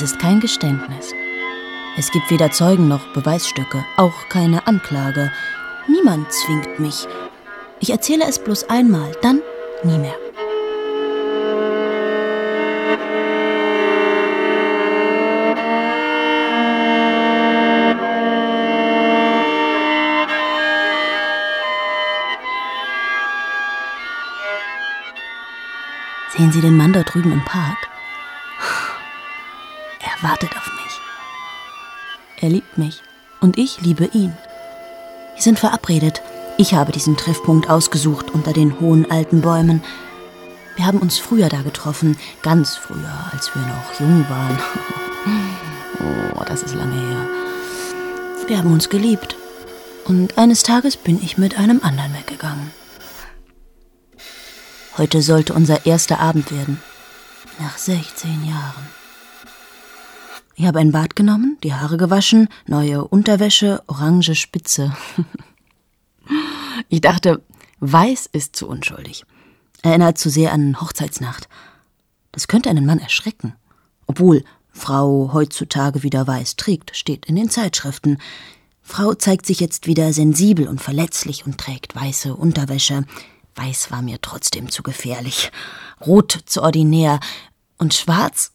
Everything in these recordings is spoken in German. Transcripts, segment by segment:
Das ist kein Geständnis. Es gibt weder Zeugen noch Beweisstücke, auch keine Anklage. Niemand zwingt mich. Ich erzähle es bloß einmal, dann nie mehr. Sehen Sie den Mann dort drüben im Park? Wartet auf mich. Er liebt mich und ich liebe ihn. Wir sind verabredet. Ich habe diesen Treffpunkt ausgesucht unter den hohen alten Bäumen. Wir haben uns früher da getroffen, ganz früher, als wir noch jung waren. Oh, das ist lange her. Wir haben uns geliebt. Und eines Tages bin ich mit einem anderen weggegangen. Heute sollte unser erster Abend werden. Nach 16 Jahren. Ich habe ein Bad genommen, die Haare gewaschen, neue Unterwäsche, orange Spitze. ich dachte, weiß ist zu unschuldig. Erinnert zu sehr an Hochzeitsnacht. Das könnte einen Mann erschrecken. Obwohl Frau heutzutage wieder weiß trägt, steht in den Zeitschriften. Frau zeigt sich jetzt wieder sensibel und verletzlich und trägt weiße Unterwäsche. Weiß war mir trotzdem zu gefährlich. Rot zu ordinär. Und schwarz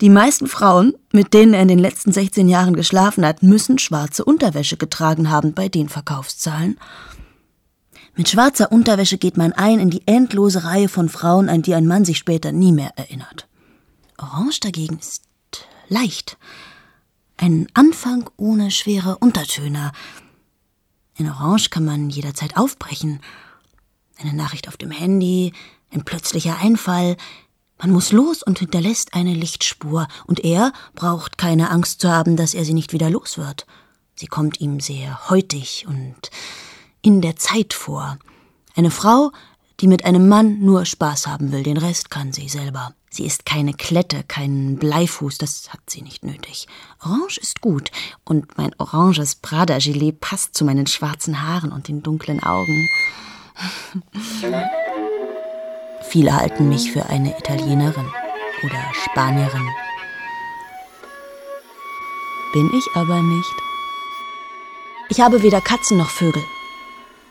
die meisten Frauen, mit denen er in den letzten 16 Jahren geschlafen hat, müssen schwarze Unterwäsche getragen haben bei den Verkaufszahlen. Mit schwarzer Unterwäsche geht man ein in die endlose Reihe von Frauen, an die ein Mann sich später nie mehr erinnert. Orange dagegen ist leicht. Ein Anfang ohne schwere Untertöne. In Orange kann man jederzeit aufbrechen. Eine Nachricht auf dem Handy, ein plötzlicher Einfall, man muss los und hinterlässt eine Lichtspur, und er braucht keine Angst zu haben, dass er sie nicht wieder los wird. Sie kommt ihm sehr heutig und in der Zeit vor. Eine Frau, die mit einem Mann nur Spaß haben will, den Rest kann sie selber. Sie ist keine Klette, kein Bleifuß, das hat sie nicht nötig. Orange ist gut, und mein oranges Prada-Gilet passt zu meinen schwarzen Haaren und den dunklen Augen. Viele halten mich für eine Italienerin oder Spanierin. Bin ich aber nicht. Ich habe weder Katzen noch Vögel.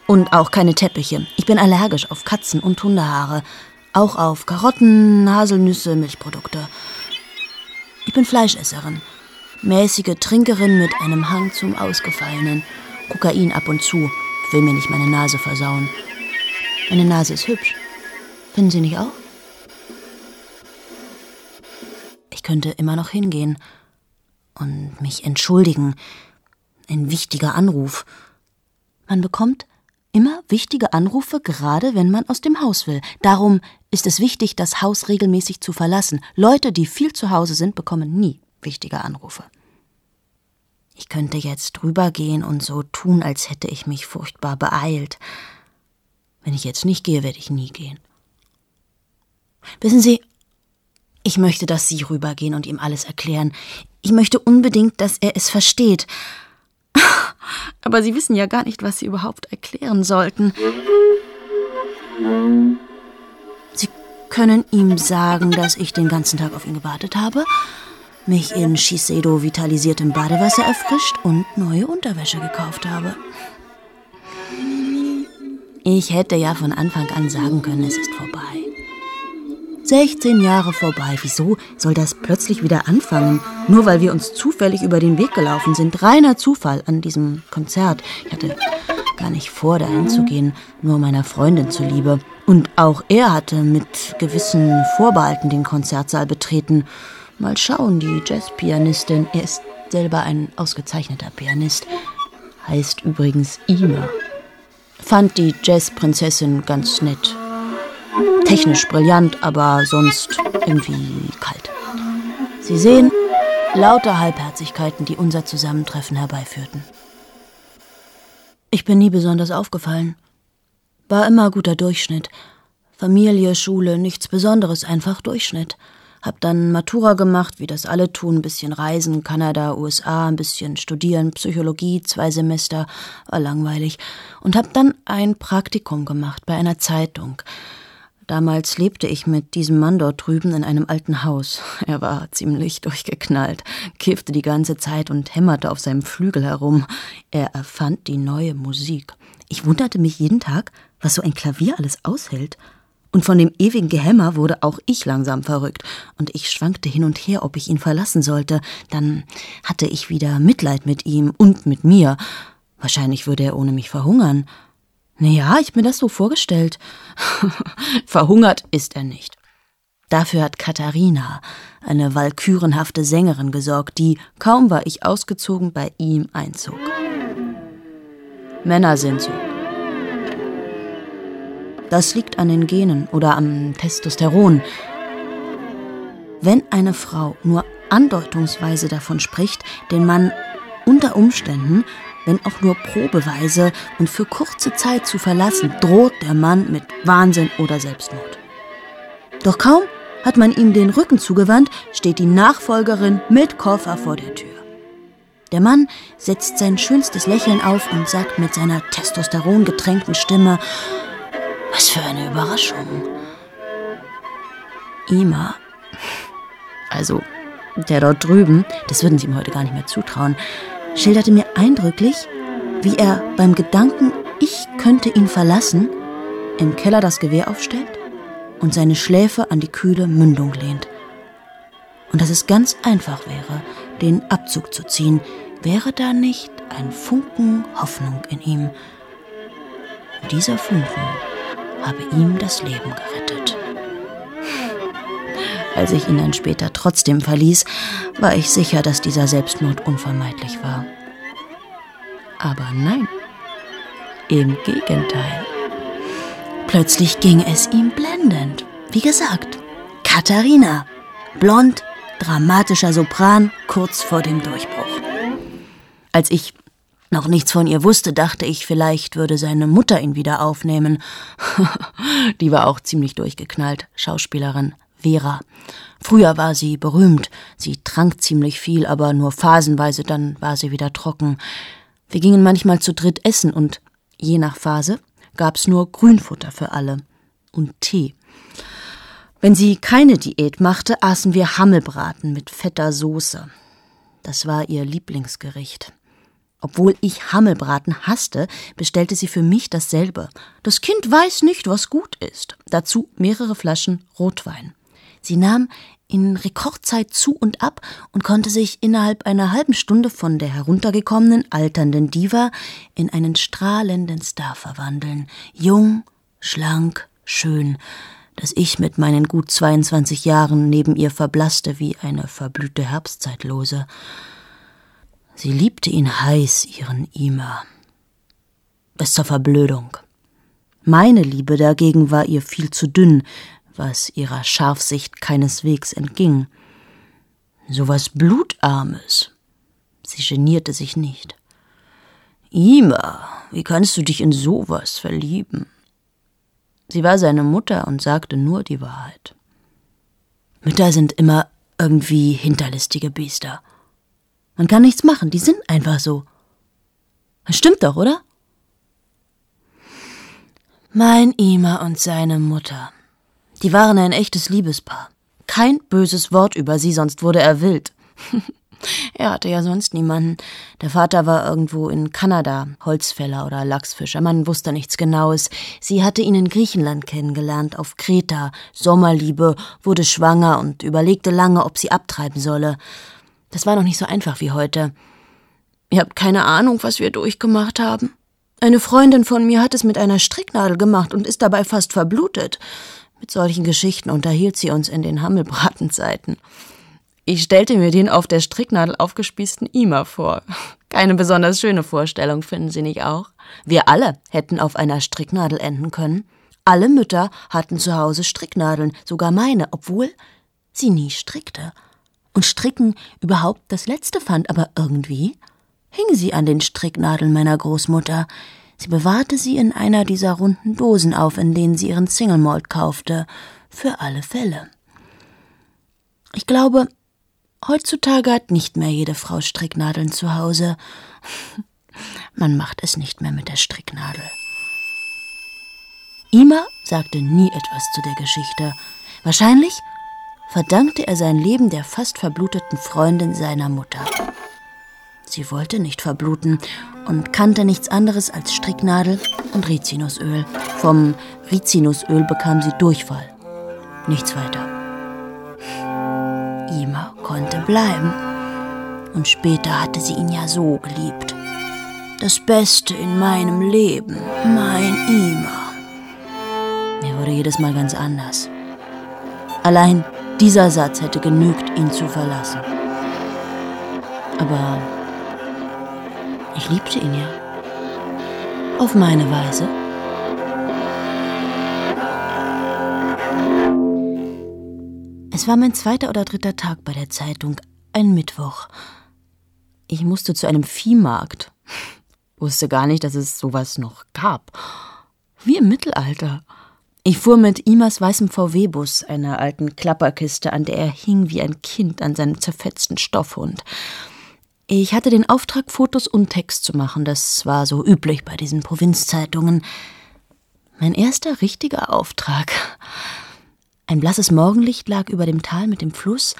Und auch keine Teppiche. Ich bin allergisch auf Katzen und Hundehaare. Auch auf Karotten, Haselnüsse, Milchprodukte. Ich bin Fleischesserin. Mäßige Trinkerin mit einem Hang zum Ausgefallenen. Kokain ab und zu. Will mir nicht meine Nase versauen. Meine Nase ist hübsch. Finden Sie nicht auch? Ich könnte immer noch hingehen und mich entschuldigen. Ein wichtiger Anruf. Man bekommt immer wichtige Anrufe, gerade wenn man aus dem Haus will. Darum ist es wichtig, das Haus regelmäßig zu verlassen. Leute, die viel zu Hause sind, bekommen nie wichtige Anrufe. Ich könnte jetzt rübergehen und so tun, als hätte ich mich furchtbar beeilt. Wenn ich jetzt nicht gehe, werde ich nie gehen. Wissen Sie, ich möchte, dass Sie rübergehen und ihm alles erklären. Ich möchte unbedingt, dass er es versteht. Aber Sie wissen ja gar nicht, was Sie überhaupt erklären sollten. Sie können ihm sagen, dass ich den ganzen Tag auf ihn gewartet habe, mich in Shiseido vitalisiertem Badewasser erfrischt und neue Unterwäsche gekauft habe. Ich hätte ja von Anfang an sagen können, es ist vorbei. 16 Jahre vorbei. Wieso soll das plötzlich wieder anfangen? Nur weil wir uns zufällig über den Weg gelaufen sind. Reiner Zufall an diesem Konzert. Ich hatte gar nicht vor, dahin zu gehen, nur meiner Freundin zuliebe. Und auch er hatte mit gewissen Vorbehalten den Konzertsaal betreten. Mal schauen, die Jazzpianistin, er ist selber ein ausgezeichneter Pianist, heißt übrigens Ina. Fand die Jazzprinzessin ganz nett Technisch brillant, aber sonst irgendwie kalt. Sie sehen, lauter Halbherzigkeiten, die unser Zusammentreffen herbeiführten. Ich bin nie besonders aufgefallen. War immer guter Durchschnitt. Familie, Schule, nichts Besonderes, einfach Durchschnitt. Hab dann Matura gemacht, wie das alle tun, ein bisschen reisen, Kanada, USA, ein bisschen studieren, Psychologie, zwei Semester, war langweilig. Und hab dann ein Praktikum gemacht bei einer Zeitung Damals lebte ich mit diesem Mann dort drüben in einem alten Haus. Er war ziemlich durchgeknallt, kiffte die ganze Zeit und hämmerte auf seinem Flügel herum. Er erfand die neue Musik. Ich wunderte mich jeden Tag, was so ein Klavier alles aushält. Und von dem ewigen Gehämmer wurde auch ich langsam verrückt, und ich schwankte hin und her, ob ich ihn verlassen sollte. Dann hatte ich wieder Mitleid mit ihm und mit mir. Wahrscheinlich würde er ohne mich verhungern. Naja, ich mir das so vorgestellt. Verhungert ist er nicht. Dafür hat Katharina, eine walkürenhafte Sängerin, gesorgt, die, kaum war ich ausgezogen, bei ihm einzog. Männer sind so. Das liegt an den Genen oder am Testosteron. Wenn eine Frau nur andeutungsweise davon spricht, den Mann unter Umständen wenn auch nur probeweise und für kurze Zeit zu verlassen, droht der Mann mit Wahnsinn oder Selbstmord. Doch kaum hat man ihm den Rücken zugewandt, steht die Nachfolgerin mit Koffer vor der Tür. Der Mann setzt sein schönstes Lächeln auf und sagt mit seiner testosterongetränkten Stimme, was für eine Überraschung. Ima, also der dort drüben, das würden Sie ihm heute gar nicht mehr zutrauen, schilderte mir eindrücklich, wie er beim Gedanken, ich könnte ihn verlassen, im Keller das Gewehr aufstellt und seine Schläfe an die kühle Mündung lehnt. Und dass es ganz einfach wäre, den Abzug zu ziehen, wäre da nicht ein Funken Hoffnung in ihm. Und dieser Funken habe ihm das Leben gerettet. Als ich ihn dann später trotzdem verließ, war ich sicher, dass dieser Selbstmord unvermeidlich war. Aber nein, im Gegenteil. Plötzlich ging es ihm blendend. Wie gesagt, Katharina, blond, dramatischer Sopran, kurz vor dem Durchbruch. Als ich noch nichts von ihr wusste, dachte ich, vielleicht würde seine Mutter ihn wieder aufnehmen. Die war auch ziemlich durchgeknallt, Schauspielerin, Vera. Früher war sie berühmt, sie trank ziemlich viel, aber nur phasenweise, dann war sie wieder trocken. Wir gingen manchmal zu dritt essen und je nach Phase gab's nur Grünfutter für alle und Tee. Wenn sie keine Diät machte, aßen wir Hammelbraten mit fetter Soße. Das war ihr Lieblingsgericht. Obwohl ich Hammelbraten hasste, bestellte sie für mich dasselbe. Das Kind weiß nicht, was gut ist. Dazu mehrere Flaschen Rotwein. Sie nahm in Rekordzeit zu und ab und konnte sich innerhalb einer halben Stunde von der heruntergekommenen, alternden Diva in einen strahlenden Star verwandeln. Jung, schlank, schön, dass ich mit meinen gut 22 Jahren neben ihr verblasste wie eine verblühte Herbstzeitlose. Sie liebte ihn heiß, ihren Ima. Bis zur Verblödung. Meine Liebe dagegen war ihr viel zu dünn, was ihrer Scharfsicht keineswegs entging. So was Blutarmes. Sie genierte sich nicht. Ima, wie kannst du dich in sowas verlieben? Sie war seine Mutter und sagte nur die Wahrheit. Mütter sind immer irgendwie hinterlistige Biester. Man kann nichts machen, die sind einfach so. Das stimmt doch, oder? Mein Ima und seine Mutter. Die waren ein echtes Liebespaar. Kein böses Wort über sie, sonst wurde er wild. er hatte ja sonst niemanden. Der Vater war irgendwo in Kanada, Holzfäller oder Lachsfischer, man wusste nichts Genaues. Sie hatte ihn in Griechenland kennengelernt, auf Kreta, Sommerliebe, wurde schwanger und überlegte lange, ob sie abtreiben solle. Das war noch nicht so einfach wie heute. Ihr habt keine Ahnung, was wir durchgemacht haben. Eine Freundin von mir hat es mit einer Stricknadel gemacht und ist dabei fast verblutet. Mit solchen Geschichten unterhielt sie uns in den Hammelbratenzeiten. Ich stellte mir den auf der Stricknadel aufgespießten Ima vor. Keine besonders schöne Vorstellung, finden Sie nicht auch? Wir alle hätten auf einer Stricknadel enden können. Alle Mütter hatten zu Hause Stricknadeln, sogar meine, obwohl sie nie strickte. Und Stricken überhaupt das Letzte fand, aber irgendwie hing sie an den Stricknadeln meiner Großmutter. Sie bewahrte sie in einer dieser runden Dosen auf, in denen sie ihren Single Malt kaufte, für alle Fälle. Ich glaube, heutzutage hat nicht mehr jede Frau Stricknadeln zu Hause. Man macht es nicht mehr mit der Stricknadel. Ima sagte nie etwas zu der Geschichte. Wahrscheinlich verdankte er sein Leben der fast verbluteten Freundin seiner Mutter. Sie wollte nicht verbluten und kannte nichts anderes als Stricknadel und Rizinusöl. Vom Rizinusöl bekam sie Durchfall. Nichts weiter. Ima konnte bleiben. Und später hatte sie ihn ja so geliebt. Das Beste in meinem Leben, mein Ima. Mir wurde jedes Mal ganz anders. Allein dieser Satz hätte genügt, ihn zu verlassen. Aber ich liebte ihn ja. Auf meine Weise. Es war mein zweiter oder dritter Tag bei der Zeitung, ein Mittwoch. Ich musste zu einem Viehmarkt. Wusste gar nicht, dass es sowas noch gab. Wie im Mittelalter. Ich fuhr mit Imas weißem VW-Bus, einer alten Klapperkiste, an der er hing wie ein Kind an seinem zerfetzten Stoffhund. Ich hatte den Auftrag, Fotos und Text zu machen. Das war so üblich bei diesen Provinzzeitungen. Mein erster richtiger Auftrag. Ein blasses Morgenlicht lag über dem Tal mit dem Fluss,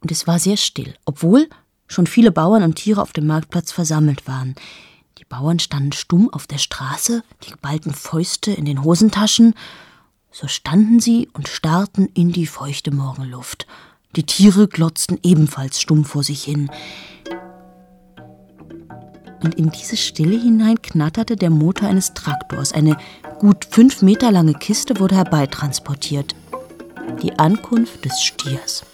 und es war sehr still, obwohl schon viele Bauern und Tiere auf dem Marktplatz versammelt waren. Die Bauern standen stumm auf der Straße, die geballten Fäuste in den Hosentaschen. So standen sie und starrten in die feuchte Morgenluft. Die Tiere glotzten ebenfalls stumm vor sich hin. Und in diese Stille hinein knatterte der Motor eines Traktors. Eine gut fünf Meter lange Kiste wurde herbeitransportiert. Die Ankunft des Stiers.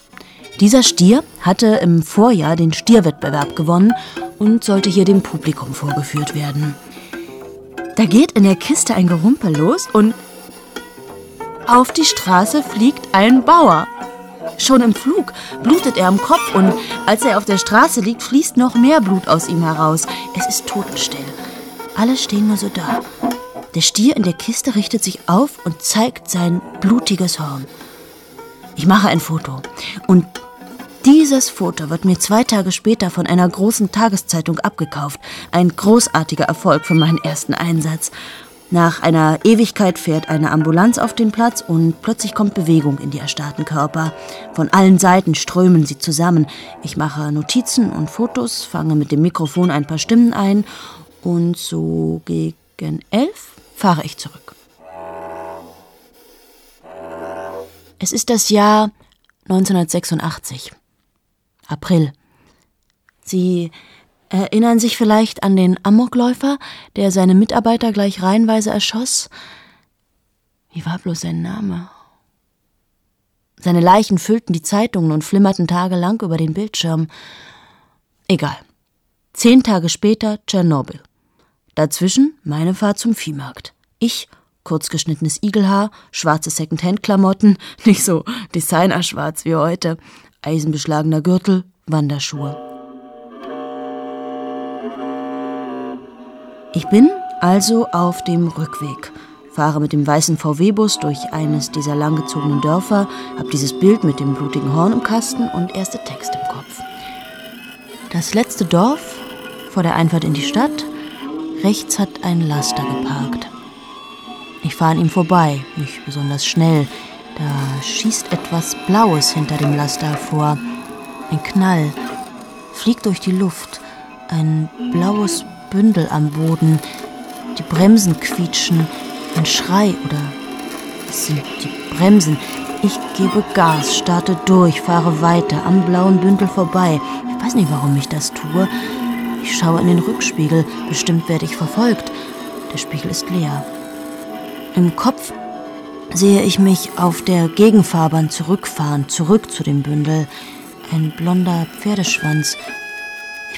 Dieser Stier hatte im Vorjahr den Stierwettbewerb gewonnen und sollte hier dem Publikum vorgeführt werden. Da geht in der Kiste ein Gerumpel los und auf die Straße fliegt ein Bauer. Schon im Flug blutet er am Kopf und als er auf der Straße liegt, fließt noch mehr Blut aus ihm heraus. Es ist totenstill. Alle stehen nur so da. Der Stier in der Kiste richtet sich auf und zeigt sein blutiges Horn. Ich mache ein Foto. Und dieses Foto wird mir zwei Tage später von einer großen Tageszeitung abgekauft. Ein großartiger Erfolg für meinen ersten Einsatz. Nach einer Ewigkeit fährt eine Ambulanz auf den Platz und plötzlich kommt Bewegung in die erstarrten Körper. Von allen Seiten strömen sie zusammen. Ich mache Notizen und Fotos, fange mit dem Mikrofon ein paar Stimmen ein und so gegen elf fahre ich zurück. Es ist das Jahr 1986. April. Sie Erinnern sich vielleicht an den Amokläufer, der seine Mitarbeiter gleich reihenweise erschoss? Wie war bloß sein Name? Seine Leichen füllten die Zeitungen und flimmerten tagelang über den Bildschirm. Egal. Zehn Tage später Tschernobyl. Dazwischen meine Fahrt zum Viehmarkt. Ich, kurzgeschnittenes Igelhaar, schwarze Secondhand-Klamotten, nicht so Designerschwarz wie heute, eisenbeschlagener Gürtel, Wanderschuhe. Ich bin also auf dem Rückweg, fahre mit dem weißen VW-Bus durch eines dieser langgezogenen Dörfer, habe dieses Bild mit dem blutigen Horn im Kasten und erste Text im Kopf. Das letzte Dorf vor der Einfahrt in die Stadt, rechts hat ein Laster geparkt. Ich fahre an ihm vorbei, nicht besonders schnell. Da schießt etwas Blaues hinter dem Laster hervor. Ein Knall fliegt durch die Luft. Ein blaues Bündel am Boden. Die Bremsen quietschen. Ein Schrei oder es sind die Bremsen. Ich gebe Gas, starte durch, fahre weiter, am blauen Bündel vorbei. Ich weiß nicht, warum ich das tue. Ich schaue in den Rückspiegel. Bestimmt werde ich verfolgt. Der Spiegel ist leer. Im Kopf sehe ich mich auf der Gegenfahrbahn zurückfahren, zurück zu dem Bündel. Ein blonder Pferdeschwanz,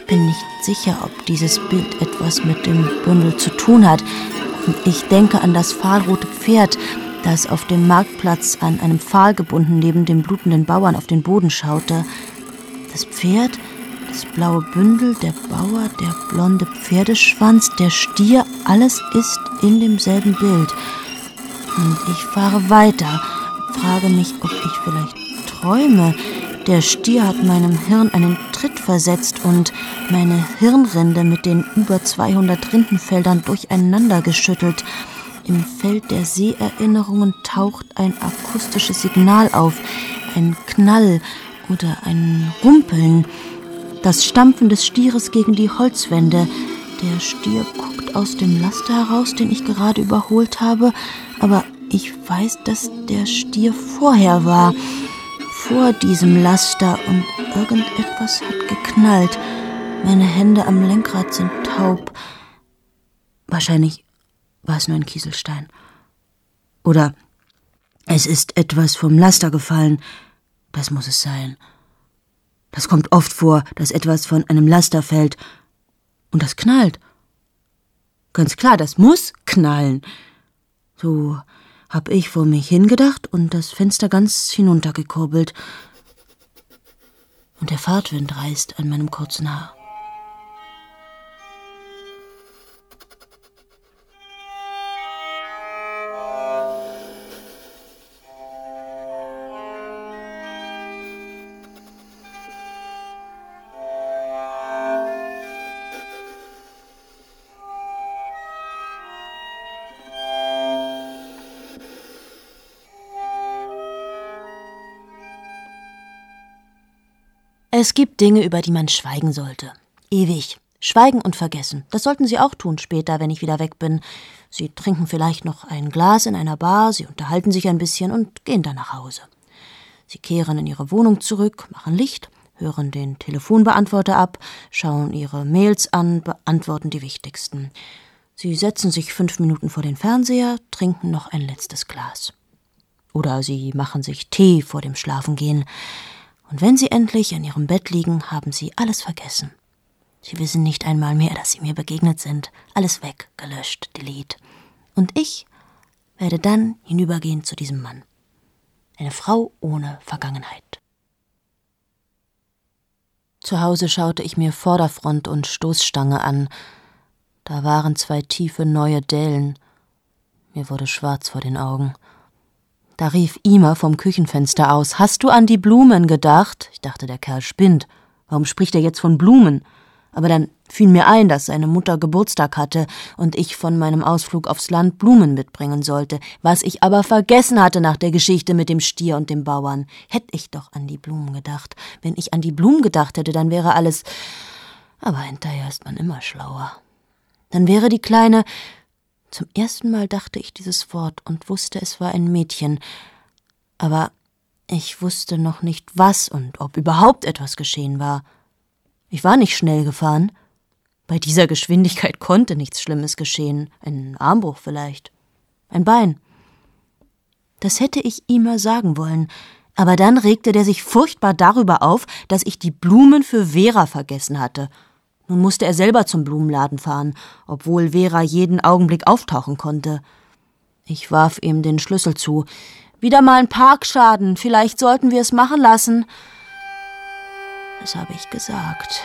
bin nicht sicher, ob dieses Bild etwas mit dem Bündel zu tun hat. Ich denke an das fahlrote Pferd, das auf dem Marktplatz an einem Pfahl gebunden neben dem blutenden Bauern auf den Boden schaute. Das Pferd, das blaue Bündel, der Bauer, der blonde Pferdeschwanz, der Stier, alles ist in demselben Bild. Und ich fahre weiter, frage mich, ob ich vielleicht träume. Der Stier hat meinem Hirn einen Tritt versetzt und meine Hirnrinde mit den über 200 Rindenfeldern durcheinander geschüttelt. Im Feld der Seherinnerungen taucht ein akustisches Signal auf, ein Knall oder ein Rumpeln, das Stampfen des Stieres gegen die Holzwände. Der Stier guckt aus dem Laster heraus, den ich gerade überholt habe, aber ich weiß, dass der Stier vorher war, vor diesem Laster und irgendetwas hat geknallt. Meine Hände am Lenkrad sind taub. Wahrscheinlich war es nur ein Kieselstein. Oder es ist etwas vom Laster gefallen. Das muss es sein. Das kommt oft vor, dass etwas von einem Laster fällt. Und das knallt. Ganz klar, das muss knallen. So hab ich vor mich hingedacht und das Fenster ganz hinuntergekurbelt. Und der Fahrtwind reißt an meinem kurzen Haar. Es gibt Dinge, über die man schweigen sollte. Ewig. Schweigen und vergessen. Das sollten Sie auch tun später, wenn ich wieder weg bin. Sie trinken vielleicht noch ein Glas in einer Bar, Sie unterhalten sich ein bisschen und gehen dann nach Hause. Sie kehren in Ihre Wohnung zurück, machen Licht, hören den Telefonbeantworter ab, schauen Ihre Mails an, beantworten die wichtigsten. Sie setzen sich fünf Minuten vor den Fernseher, trinken noch ein letztes Glas. Oder Sie machen sich Tee vor dem Schlafengehen. Und wenn sie endlich in ihrem Bett liegen, haben sie alles vergessen. Sie wissen nicht einmal mehr, dass sie mir begegnet sind. Alles weg, gelöscht, delete. Und ich werde dann hinübergehen zu diesem Mann. Eine Frau ohne Vergangenheit. Zu Hause schaute ich mir Vorderfront und Stoßstange an. Da waren zwei tiefe neue Dellen. Mir wurde schwarz vor den Augen. Da rief Ima vom Küchenfenster aus: Hast du an die Blumen gedacht? Ich dachte, der Kerl spinnt. Warum spricht er jetzt von Blumen? Aber dann fiel mir ein, dass seine Mutter Geburtstag hatte und ich von meinem Ausflug aufs Land Blumen mitbringen sollte, was ich aber vergessen hatte nach der Geschichte mit dem Stier und dem Bauern. Hätte ich doch an die Blumen gedacht. Wenn ich an die Blumen gedacht hätte, dann wäre alles. Aber hinterher ist man immer schlauer. Dann wäre die Kleine zum ersten Mal dachte ich dieses Wort und wusste, es war ein Mädchen, aber ich wusste noch nicht, was und ob überhaupt etwas geschehen war. Ich war nicht schnell gefahren. Bei dieser Geschwindigkeit konnte nichts Schlimmes geschehen, ein Armbruch vielleicht, ein Bein. Das hätte ich ihm mal sagen wollen, aber dann regte der sich furchtbar darüber auf, dass ich die Blumen für Vera vergessen hatte nun musste er selber zum Blumenladen fahren, obwohl Vera jeden Augenblick auftauchen konnte. Ich warf ihm den Schlüssel zu. Wieder mal ein Parkschaden, vielleicht sollten wir es machen lassen. Das habe ich gesagt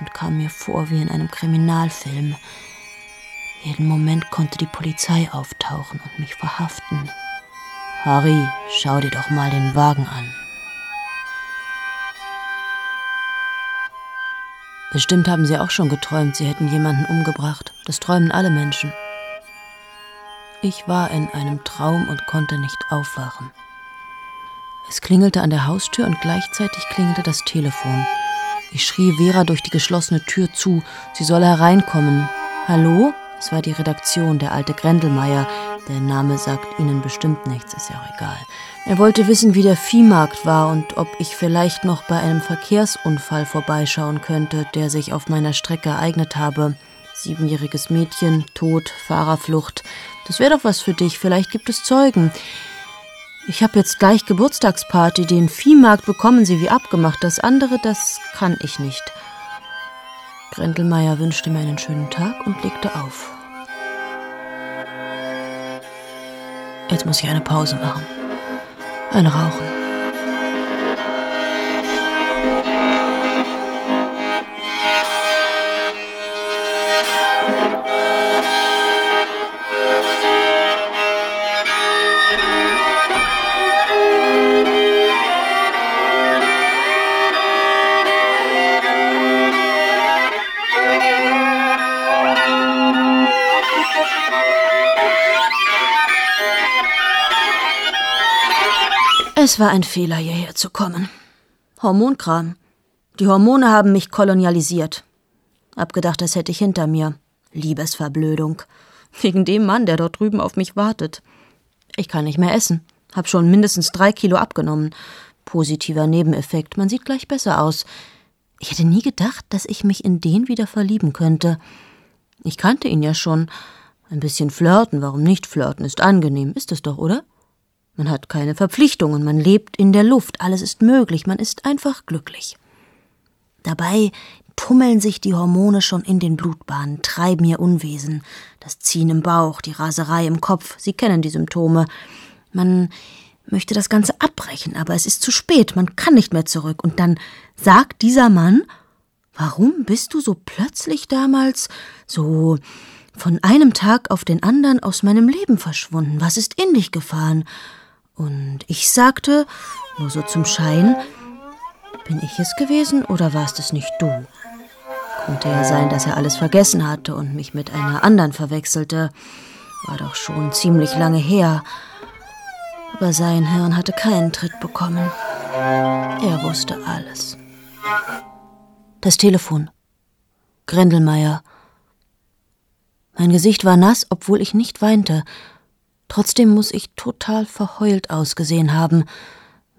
und kam mir vor wie in einem Kriminalfilm. Jeden Moment konnte die Polizei auftauchen und mich verhaften. Harry, schau dir doch mal den Wagen an. Bestimmt haben Sie auch schon geträumt, Sie hätten jemanden umgebracht. Das träumen alle Menschen. Ich war in einem Traum und konnte nicht aufwachen. Es klingelte an der Haustür und gleichzeitig klingelte das Telefon. Ich schrie Vera durch die geschlossene Tür zu, sie solle hereinkommen. Hallo? Es war die Redaktion, der alte Grendelmeier. Der Name sagt Ihnen bestimmt nichts, ist ja auch egal. Er wollte wissen, wie der Viehmarkt war und ob ich vielleicht noch bei einem Verkehrsunfall vorbeischauen könnte, der sich auf meiner Strecke ereignet habe. Siebenjähriges Mädchen, Tod, Fahrerflucht. Das wäre doch was für dich, vielleicht gibt es Zeugen. Ich habe jetzt gleich Geburtstagsparty, den Viehmarkt bekommen Sie wie abgemacht, das andere, das kann ich nicht. Grendelmeier wünschte mir einen schönen Tag und legte auf. Jetzt muss ich eine Pause machen. Ein Rauchen. Es war ein Fehler, hierher zu kommen. Hormonkram. Die Hormone haben mich kolonialisiert. Abgedacht, das hätte ich hinter mir. Liebesverblödung. Wegen dem Mann, der dort drüben auf mich wartet. Ich kann nicht mehr essen. Hab schon mindestens drei Kilo abgenommen. Positiver Nebeneffekt. Man sieht gleich besser aus. Ich hätte nie gedacht, dass ich mich in den wieder verlieben könnte. Ich kannte ihn ja schon. Ein bisschen flirten, warum nicht flirten, ist angenehm, ist es doch, oder? Man hat keine Verpflichtungen, man lebt in der Luft, alles ist möglich, man ist einfach glücklich. Dabei tummeln sich die Hormone schon in den Blutbahnen, treiben ihr Unwesen, das Ziehen im Bauch, die Raserei im Kopf, Sie kennen die Symptome. Man möchte das Ganze abbrechen, aber es ist zu spät, man kann nicht mehr zurück. Und dann sagt dieser Mann, warum bist du so plötzlich damals so von einem Tag auf den anderen aus meinem Leben verschwunden? Was ist in dich gefahren? Und ich sagte, nur so zum Schein, bin ich es gewesen oder warst es nicht du? Konnte ja sein, dass er alles vergessen hatte und mich mit einer anderen verwechselte. War doch schon ziemlich lange her. Aber sein Hirn hatte keinen Tritt bekommen. Er wusste alles. Das Telefon. Grendelmeier. Mein Gesicht war nass, obwohl ich nicht weinte. Trotzdem muss ich total verheult ausgesehen haben.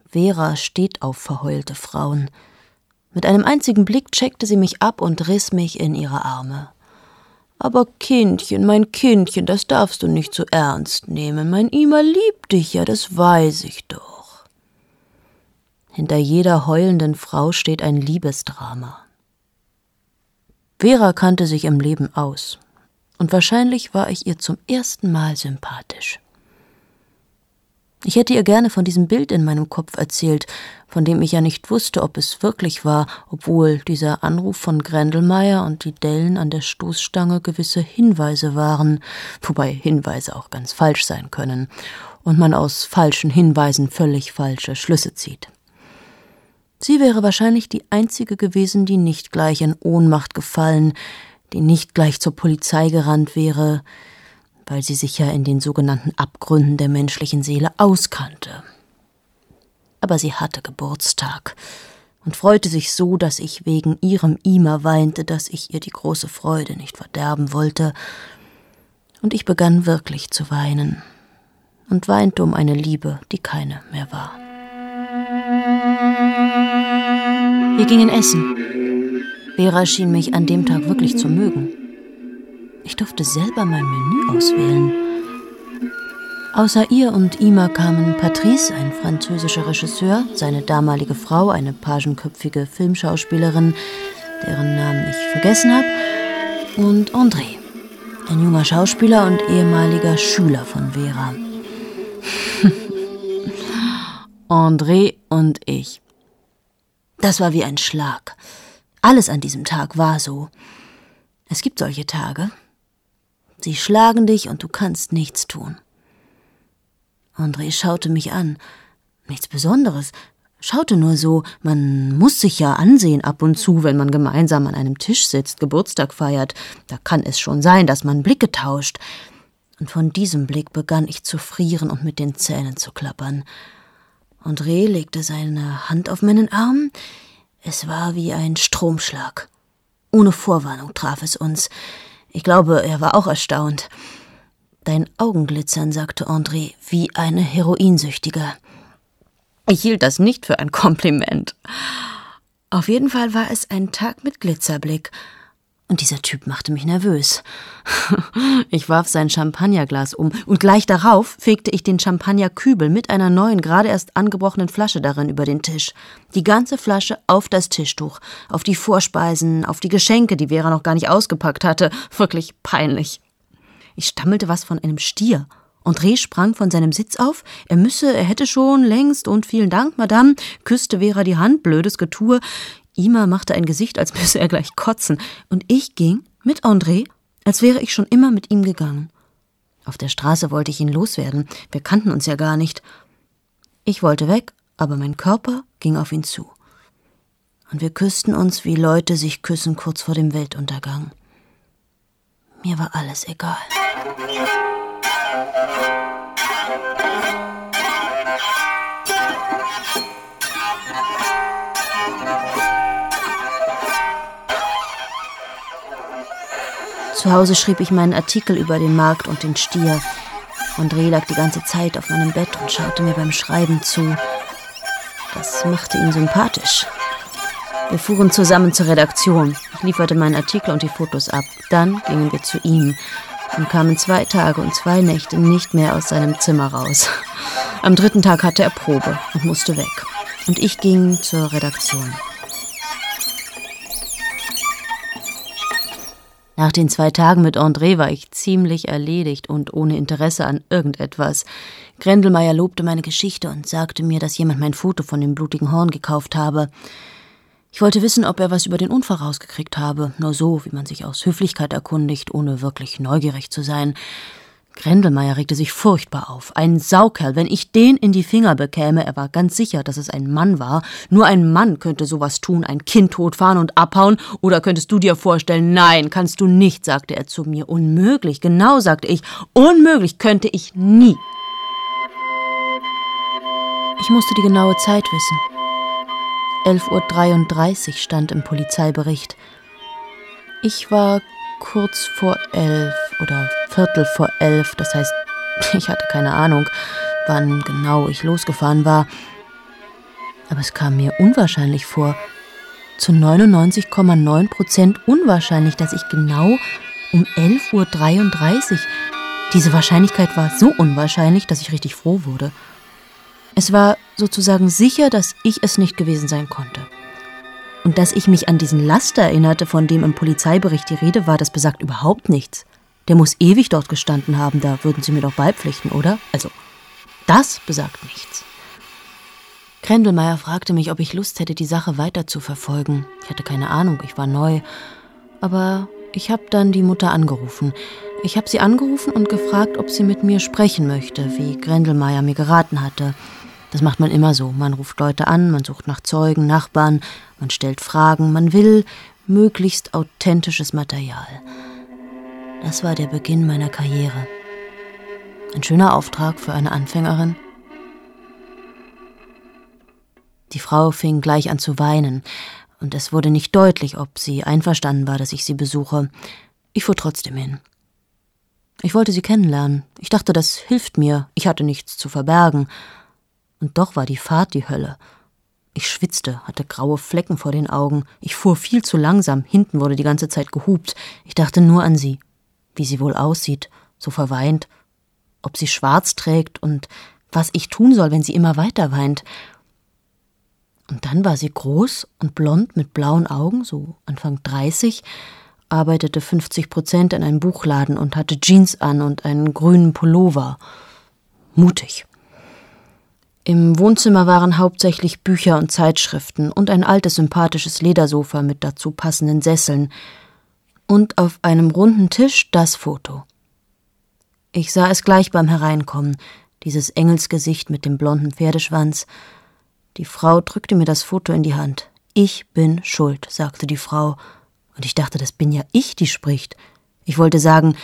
Vera steht auf verheulte Frauen. Mit einem einzigen Blick checkte sie mich ab und riss mich in ihre Arme. Aber Kindchen, mein Kindchen, das darfst du nicht so ernst nehmen. Mein Ima liebt dich ja, das weiß ich doch. Hinter jeder heulenden Frau steht ein Liebesdrama. Vera kannte sich im Leben aus, und wahrscheinlich war ich ihr zum ersten Mal sympathisch. Ich hätte ihr gerne von diesem Bild in meinem Kopf erzählt, von dem ich ja nicht wusste, ob es wirklich war, obwohl dieser Anruf von Grendelmeier und die Dellen an der Stoßstange gewisse Hinweise waren, wobei Hinweise auch ganz falsch sein können und man aus falschen Hinweisen völlig falsche Schlüsse zieht. Sie wäre wahrscheinlich die einzige gewesen, die nicht gleich in Ohnmacht gefallen, die nicht gleich zur Polizei gerannt wäre, weil sie sich ja in den sogenannten Abgründen der menschlichen Seele auskannte. Aber sie hatte Geburtstag und freute sich so, dass ich wegen ihrem Ima weinte, dass ich ihr die große Freude nicht verderben wollte, und ich begann wirklich zu weinen und weinte um eine Liebe, die keine mehr war. Wir gingen essen. Vera schien mich an dem Tag wirklich zu mögen. Ich durfte selber mein Menü auswählen. Außer ihr und Ima kamen Patrice, ein französischer Regisseur, seine damalige Frau, eine pagenköpfige Filmschauspielerin, deren Namen ich vergessen habe, und André, ein junger Schauspieler und ehemaliger Schüler von Vera. André und ich. Das war wie ein Schlag. Alles an diesem Tag war so. Es gibt solche Tage, Sie schlagen dich und du kannst nichts tun. André schaute mich an. Nichts Besonderes. Schaute nur so, man muss sich ja ansehen ab und zu, wenn man gemeinsam an einem Tisch sitzt, Geburtstag feiert. Da kann es schon sein, dass man Blicke tauscht. Und von diesem Blick begann ich zu frieren und mit den Zähnen zu klappern. André legte seine Hand auf meinen Arm. Es war wie ein Stromschlag. Ohne Vorwarnung traf es uns. Ich glaube, er war auch erstaunt. Dein Augenglitzern, sagte André, wie eine Heroinsüchtige. Ich hielt das nicht für ein Kompliment. Auf jeden Fall war es ein Tag mit Glitzerblick, und dieser Typ machte mich nervös. Ich warf sein Champagnerglas um, und gleich darauf fegte ich den Champagnerkübel mit einer neuen, gerade erst angebrochenen Flasche darin über den Tisch. Die ganze Flasche auf das Tischtuch, auf die Vorspeisen, auf die Geschenke, die Vera noch gar nicht ausgepackt hatte. Wirklich peinlich. Ich stammelte was von einem Stier. André sprang von seinem Sitz auf. Er müsse, er hätte schon längst und vielen Dank, Madame, küsste Vera die Hand, blödes Getue. Ima machte ein Gesicht, als müsse er gleich kotzen, und ich ging mit André, als wäre ich schon immer mit ihm gegangen. Auf der Straße wollte ich ihn loswerden, wir kannten uns ja gar nicht. Ich wollte weg, aber mein Körper ging auf ihn zu. Und wir küssten uns, wie Leute sich küssen kurz vor dem Weltuntergang. Mir war alles egal. Zu Hause schrieb ich meinen Artikel über den Markt und den Stier. André lag die ganze Zeit auf meinem Bett und schaute mir beim Schreiben zu. Das machte ihn sympathisch. Wir fuhren zusammen zur Redaktion. Ich lieferte meinen Artikel und die Fotos ab. Dann gingen wir zu ihm und kamen zwei Tage und zwei Nächte nicht mehr aus seinem Zimmer raus. Am dritten Tag hatte er Probe und musste weg. Und ich ging zur Redaktion. Nach den zwei Tagen mit André war ich ziemlich erledigt und ohne Interesse an irgendetwas. Grendelmeier lobte meine Geschichte und sagte mir, dass jemand mein Foto von dem blutigen Horn gekauft habe. Ich wollte wissen, ob er was über den Unfall rausgekriegt habe, nur so, wie man sich aus Höflichkeit erkundigt, ohne wirklich neugierig zu sein. Grendelmeier regte sich furchtbar auf. Ein Saukerl, wenn ich den in die Finger bekäme, er war ganz sicher, dass es ein Mann war. Nur ein Mann könnte sowas tun, ein Kind totfahren und abhauen. Oder könntest du dir vorstellen, nein, kannst du nicht, sagte er zu mir. Unmöglich, genau, sagte ich. Unmöglich könnte ich nie. Ich musste die genaue Zeit wissen. 11.33 Uhr stand im Polizeibericht. Ich war kurz vor elf oder Viertel vor elf. Das heißt, ich hatte keine Ahnung, wann genau ich losgefahren war. Aber es kam mir unwahrscheinlich vor. Zu 99,9 Prozent unwahrscheinlich, dass ich genau um 11.33 Uhr. Diese Wahrscheinlichkeit war so unwahrscheinlich, dass ich richtig froh wurde. Es war sozusagen sicher, dass ich es nicht gewesen sein konnte. Und dass ich mich an diesen Laster erinnerte, von dem im Polizeibericht die Rede war, das besagt überhaupt nichts. Der muss ewig dort gestanden haben, da würden Sie mir doch beipflichten, oder? Also, das besagt nichts. Krendelmeier fragte mich, ob ich Lust hätte, die Sache weiter zu verfolgen. Ich hatte keine Ahnung, ich war neu. Aber ich habe dann die Mutter angerufen. Ich habe sie angerufen und gefragt, ob sie mit mir sprechen möchte, wie Grendelmeier mir geraten hatte. Das macht man immer so. Man ruft Leute an, man sucht nach Zeugen, Nachbarn, man stellt Fragen, man will möglichst authentisches Material. Das war der Beginn meiner Karriere. Ein schöner Auftrag für eine Anfängerin. Die Frau fing gleich an zu weinen, und es wurde nicht deutlich, ob sie einverstanden war, dass ich sie besuche. Ich fuhr trotzdem hin. Ich wollte sie kennenlernen. Ich dachte, das hilft mir. Ich hatte nichts zu verbergen. Und doch war die Fahrt die Hölle. Ich schwitzte, hatte graue Flecken vor den Augen. Ich fuhr viel zu langsam. Hinten wurde die ganze Zeit gehupt. Ich dachte nur an sie. Wie sie wohl aussieht. So verweint. Ob sie schwarz trägt und was ich tun soll, wenn sie immer weiter weint. Und dann war sie groß und blond mit blauen Augen, so Anfang 30, arbeitete 50 Prozent in einem Buchladen und hatte Jeans an und einen grünen Pullover. Mutig. Im Wohnzimmer waren hauptsächlich Bücher und Zeitschriften und ein altes sympathisches Ledersofa mit dazu passenden Sesseln und auf einem runden Tisch das Foto. Ich sah es gleich beim Hereinkommen, dieses Engelsgesicht mit dem blonden Pferdeschwanz. Die Frau drückte mir das Foto in die Hand. Ich bin schuld, sagte die Frau, und ich dachte, das bin ja ich, die spricht. Ich wollte sagen,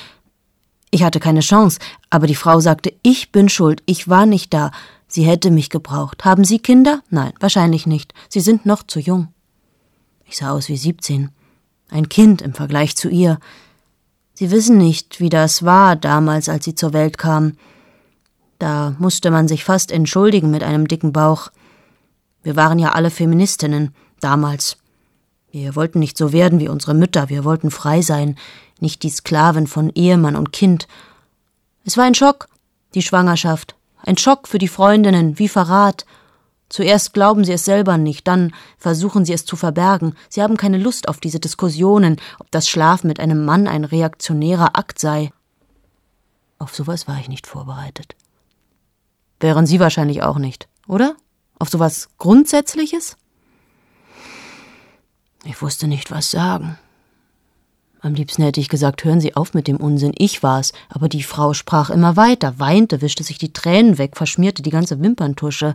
ich hatte keine Chance, aber die Frau sagte, ich bin schuld, ich war nicht da, Sie hätte mich gebraucht. Haben Sie Kinder? Nein, wahrscheinlich nicht. Sie sind noch zu jung. Ich sah aus wie siebzehn. Ein Kind im Vergleich zu ihr. Sie wissen nicht, wie das war damals, als sie zur Welt kam. Da musste man sich fast entschuldigen mit einem dicken Bauch. Wir waren ja alle Feministinnen damals. Wir wollten nicht so werden wie unsere Mütter, wir wollten frei sein, nicht die Sklaven von Ehemann und Kind. Es war ein Schock, die Schwangerschaft, ein Schock für die Freundinnen, wie Verrat. Zuerst glauben sie es selber nicht, dann versuchen sie es zu verbergen. Sie haben keine Lust auf diese Diskussionen, ob das Schlafen mit einem Mann ein reaktionärer Akt sei. Auf sowas war ich nicht vorbereitet. Wären Sie wahrscheinlich auch nicht, oder? Auf sowas Grundsätzliches? Ich wusste nicht, was sagen. Am liebsten hätte ich gesagt, hören Sie auf mit dem Unsinn, ich war's. Aber die Frau sprach immer weiter, weinte, wischte sich die Tränen weg, verschmierte die ganze Wimperntusche.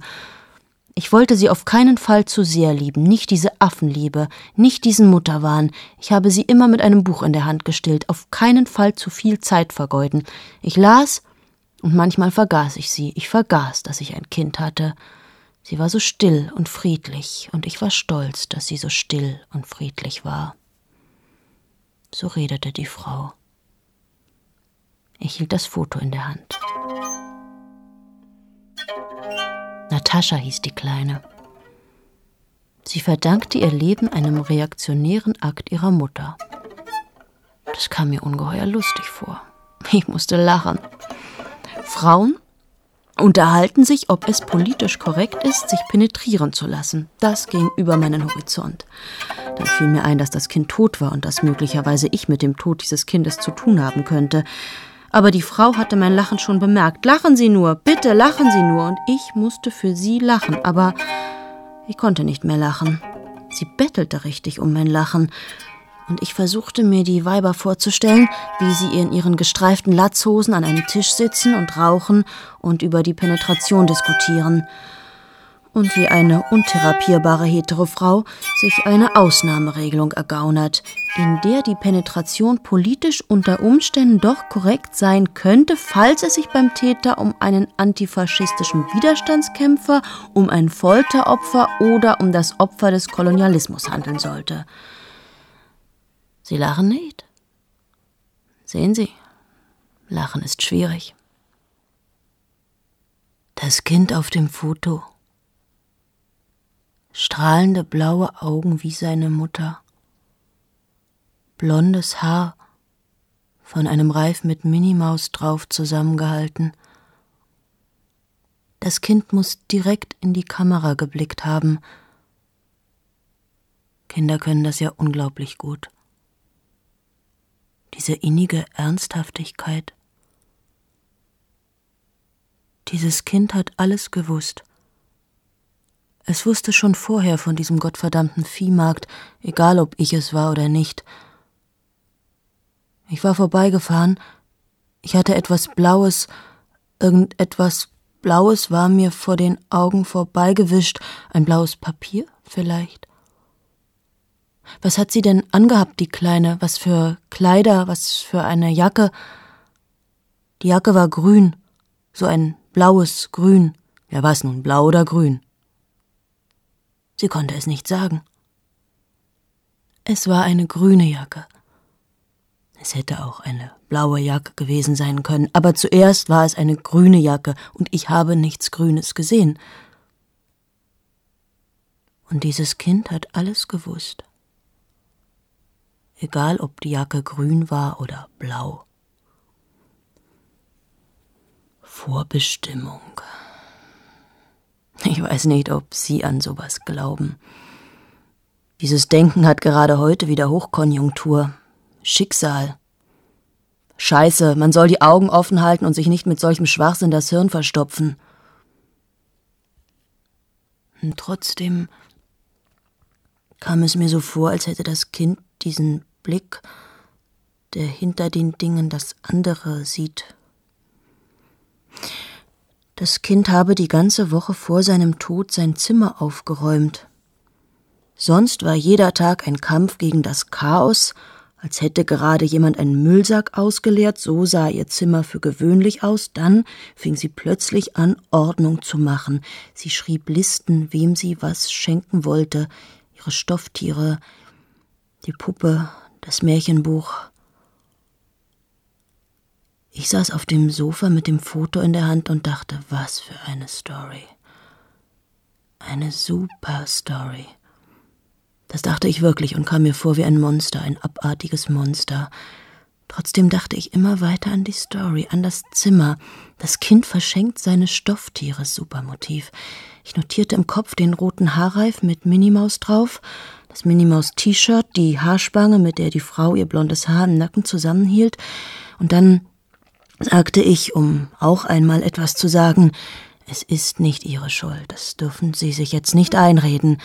Ich wollte sie auf keinen Fall zu sehr lieben, nicht diese Affenliebe, nicht diesen Mutterwahn. Ich habe sie immer mit einem Buch in der Hand gestillt, auf keinen Fall zu viel Zeit vergeuden. Ich las und manchmal vergaß ich sie. Ich vergaß, dass ich ein Kind hatte. Sie war so still und friedlich, und ich war stolz, dass sie so still und friedlich war. So redete die Frau. Ich hielt das Foto in der Hand. Natascha hieß die Kleine. Sie verdankte ihr Leben einem reaktionären Akt ihrer Mutter. Das kam mir ungeheuer lustig vor. Ich musste lachen. Frauen unterhalten sich, ob es politisch korrekt ist, sich penetrieren zu lassen. Das ging über meinen Horizont. Dann fiel mir ein, dass das Kind tot war und dass möglicherweise ich mit dem Tod dieses Kindes zu tun haben könnte. Aber die Frau hatte mein Lachen schon bemerkt. Lachen Sie nur, bitte lachen Sie nur. Und ich musste für sie lachen, aber ich konnte nicht mehr lachen. Sie bettelte richtig um mein Lachen und ich versuchte mir die Weiber vorzustellen, wie sie in ihren gestreiften Latzhosen an einem Tisch sitzen und rauchen und über die Penetration diskutieren. Und wie eine untherapierbare hetero Frau sich eine Ausnahmeregelung ergaunert, in der die Penetration politisch unter Umständen doch korrekt sein könnte, falls es sich beim Täter um einen antifaschistischen Widerstandskämpfer, um ein Folteropfer oder um das Opfer des Kolonialismus handeln sollte. Sie lachen nicht. Sehen Sie, Lachen ist schwierig. Das Kind auf dem Foto. Strahlende blaue Augen wie seine Mutter. Blondes Haar, von einem Reif mit Minimaus drauf zusammengehalten. Das Kind muss direkt in die Kamera geblickt haben. Kinder können das ja unglaublich gut diese innige Ernsthaftigkeit. Dieses Kind hat alles gewusst. Es wusste schon vorher von diesem gottverdammten Viehmarkt, egal ob ich es war oder nicht. Ich war vorbeigefahren, ich hatte etwas Blaues, irgendetwas Blaues war mir vor den Augen vorbeigewischt, ein blaues Papier vielleicht. Was hat sie denn angehabt, die Kleine? Was für Kleider, was für eine Jacke? Die Jacke war grün, so ein blaues Grün. Ja, was nun, blau oder grün? Sie konnte es nicht sagen. Es war eine grüne Jacke. Es hätte auch eine blaue Jacke gewesen sein können, aber zuerst war es eine grüne Jacke, und ich habe nichts Grünes gesehen. Und dieses Kind hat alles gewusst egal ob die Jacke grün war oder blau. Vorbestimmung. Ich weiß nicht, ob Sie an sowas glauben. Dieses Denken hat gerade heute wieder Hochkonjunktur. Schicksal. Scheiße, man soll die Augen offen halten und sich nicht mit solchem Schwachsinn das Hirn verstopfen. Und trotzdem kam es mir so vor, als hätte das Kind diesen Blick, der hinter den Dingen das andere sieht. Das Kind habe die ganze Woche vor seinem Tod sein Zimmer aufgeräumt. Sonst war jeder Tag ein Kampf gegen das Chaos, als hätte gerade jemand einen Müllsack ausgeleert, so sah ihr Zimmer für gewöhnlich aus, dann fing sie plötzlich an, Ordnung zu machen. Sie schrieb Listen, wem sie was schenken wollte, ihre Stofftiere, die Puppe, das Märchenbuch. Ich saß auf dem Sofa mit dem Foto in der Hand und dachte, was für eine Story. Eine super Story. Das dachte ich wirklich und kam mir vor wie ein Monster, ein abartiges Monster. Trotzdem dachte ich immer weiter an die Story, an das Zimmer. Das Kind verschenkt seine Stofftiere, super Motiv. Ich notierte im Kopf den roten Haarreif mit Minimaus drauf das Minimaus T-Shirt, die Haarspange, mit der die Frau ihr blondes Haar im Nacken zusammenhielt, und dann sagte ich, um auch einmal etwas zu sagen, es ist nicht ihre Schuld, das dürfen Sie sich jetzt nicht einreden.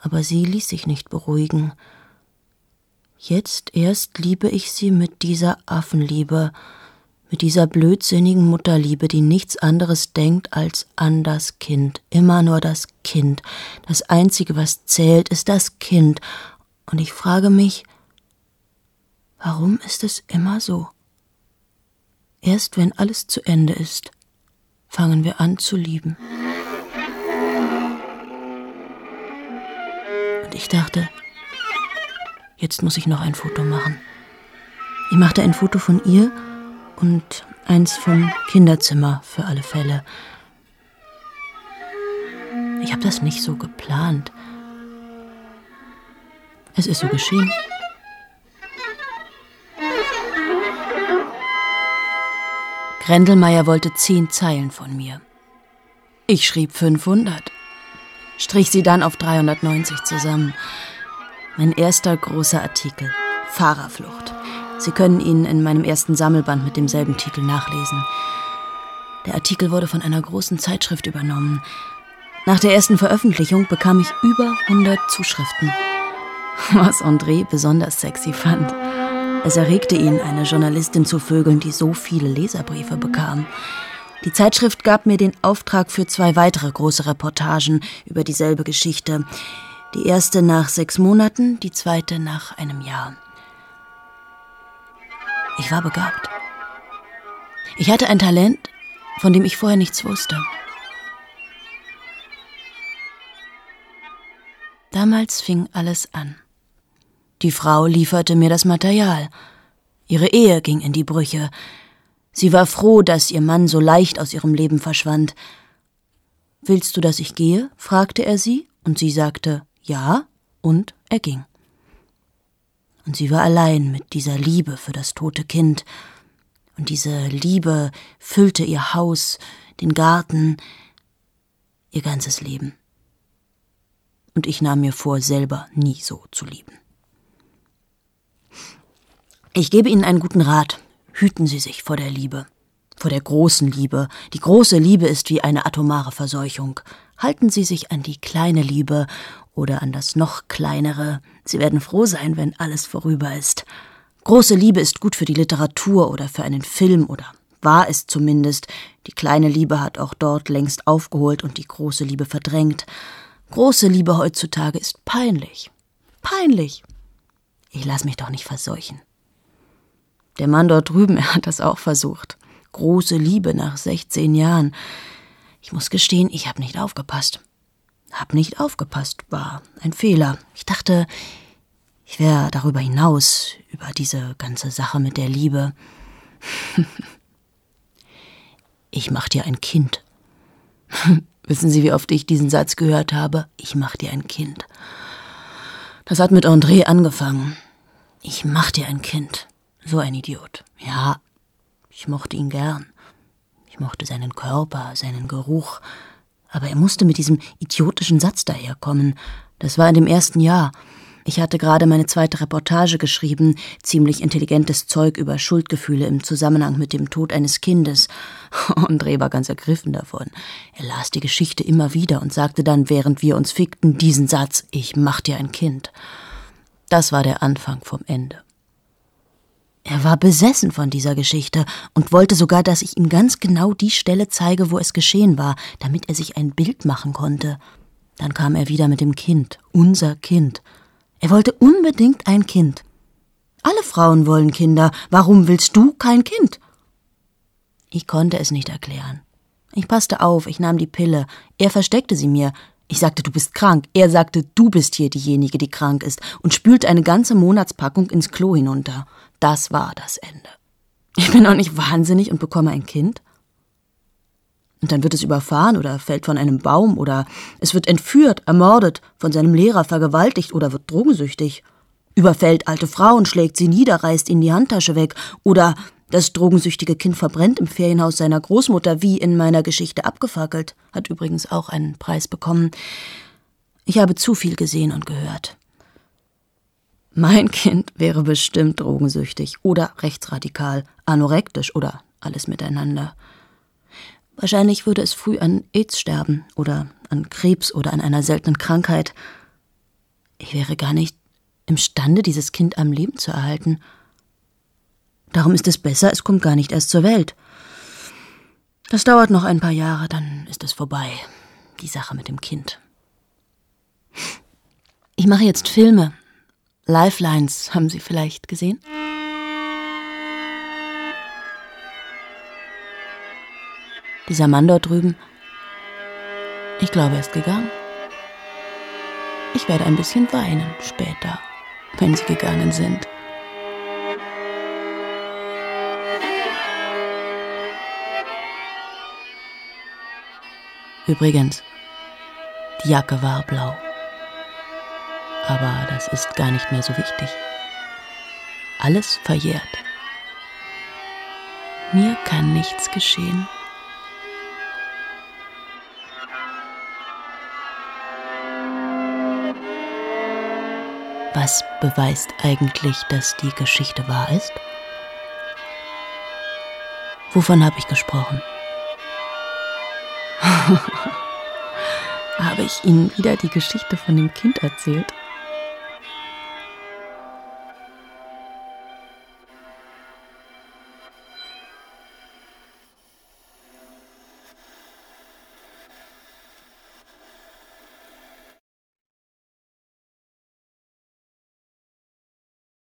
Aber sie ließ sich nicht beruhigen. Jetzt erst liebe ich sie mit dieser Affenliebe, mit dieser blödsinnigen Mutterliebe, die nichts anderes denkt als an das Kind, immer nur das Kind. Das Einzige, was zählt, ist das Kind. Und ich frage mich, warum ist es immer so? Erst wenn alles zu Ende ist, fangen wir an zu lieben. Und ich dachte, jetzt muss ich noch ein Foto machen. Ich machte ein Foto von ihr und eins vom Kinderzimmer für alle Fälle. Ich habe das nicht so geplant. Es ist so geschehen. Grendelmeier wollte zehn Zeilen von mir. Ich schrieb 500, strich sie dann auf 390 zusammen. Mein erster großer Artikel, Fahrerflucht. Sie können ihn in meinem ersten Sammelband mit demselben Titel nachlesen. Der Artikel wurde von einer großen Zeitschrift übernommen. Nach der ersten Veröffentlichung bekam ich über 100 Zuschriften. Was André besonders sexy fand. Es erregte ihn, eine Journalistin zu vögeln, die so viele Leserbriefe bekam. Die Zeitschrift gab mir den Auftrag für zwei weitere große Reportagen über dieselbe Geschichte. Die erste nach sechs Monaten, die zweite nach einem Jahr. Ich war begabt. Ich hatte ein Talent, von dem ich vorher nichts wusste. Damals fing alles an. Die Frau lieferte mir das Material. Ihre Ehe ging in die Brüche. Sie war froh, dass ihr Mann so leicht aus ihrem Leben verschwand. Willst du, dass ich gehe? fragte er sie, und sie sagte ja, und er ging. Und sie war allein mit dieser Liebe für das tote Kind, und diese Liebe füllte ihr Haus, den Garten, ihr ganzes Leben und ich nahm mir vor, selber nie so zu lieben. Ich gebe Ihnen einen guten Rat. Hüten Sie sich vor der Liebe, vor der großen Liebe. Die große Liebe ist wie eine atomare Verseuchung. Halten Sie sich an die kleine Liebe oder an das noch kleinere. Sie werden froh sein, wenn alles vorüber ist. Große Liebe ist gut für die Literatur oder für einen Film oder war es zumindest. Die kleine Liebe hat auch dort längst aufgeholt und die große Liebe verdrängt. Große Liebe heutzutage ist peinlich. Peinlich. Ich lass mich doch nicht verseuchen. Der Mann dort drüben, er hat das auch versucht. Große Liebe nach 16 Jahren. Ich muss gestehen, ich habe nicht aufgepasst. Hab nicht aufgepasst, war ein Fehler. Ich dachte, ich wäre darüber hinaus, über diese ganze Sache mit der Liebe. ich mach dir ein Kind. Wissen Sie, wie oft ich diesen Satz gehört habe? Ich mach dir ein Kind. Das hat mit André angefangen. Ich mach dir ein Kind. So ein Idiot. Ja, ich mochte ihn gern. Ich mochte seinen Körper, seinen Geruch. Aber er musste mit diesem idiotischen Satz daherkommen. Das war in dem ersten Jahr. Ich hatte gerade meine zweite Reportage geschrieben, ziemlich intelligentes Zeug über Schuldgefühle im Zusammenhang mit dem Tod eines Kindes. André war ganz ergriffen davon. Er las die Geschichte immer wieder und sagte dann, während wir uns fickten, diesen Satz, ich mach dir ein Kind. Das war der Anfang vom Ende. Er war besessen von dieser Geschichte und wollte sogar, dass ich ihm ganz genau die Stelle zeige, wo es geschehen war, damit er sich ein Bild machen konnte. Dann kam er wieder mit dem Kind, unser Kind, er wollte unbedingt ein Kind. Alle Frauen wollen Kinder. Warum willst du kein Kind? Ich konnte es nicht erklären. Ich passte auf, ich nahm die Pille. Er versteckte sie mir. Ich sagte, du bist krank. Er sagte, du bist hier diejenige, die krank ist und spülte eine ganze Monatspackung ins Klo hinunter. Das war das Ende. Ich bin auch nicht wahnsinnig und bekomme ein Kind. Und dann wird es überfahren oder fällt von einem Baum oder es wird entführt, ermordet, von seinem Lehrer vergewaltigt oder wird drogensüchtig. Überfällt alte Frauen, schlägt sie nieder, reißt ihnen die Handtasche weg oder das drogensüchtige Kind verbrennt im Ferienhaus seiner Großmutter, wie in meiner Geschichte abgefackelt, hat übrigens auch einen Preis bekommen. Ich habe zu viel gesehen und gehört. Mein Kind wäre bestimmt drogensüchtig oder rechtsradikal, anorektisch oder alles miteinander. Wahrscheinlich würde es früh an AIDS sterben oder an Krebs oder an einer seltenen Krankheit. Ich wäre gar nicht imstande, dieses Kind am Leben zu erhalten. Darum ist es besser, es kommt gar nicht erst zur Welt. Das dauert noch ein paar Jahre, dann ist es vorbei. Die Sache mit dem Kind. Ich mache jetzt Filme. Lifelines haben Sie vielleicht gesehen? Dieser Mann dort drüben, ich glaube, er ist gegangen. Ich werde ein bisschen weinen später, wenn Sie gegangen sind. Übrigens, die Jacke war blau. Aber das ist gar nicht mehr so wichtig. Alles verjährt. Mir kann nichts geschehen. Was beweist eigentlich, dass die Geschichte wahr ist? Wovon habe ich gesprochen? habe ich Ihnen wieder die Geschichte von dem Kind erzählt?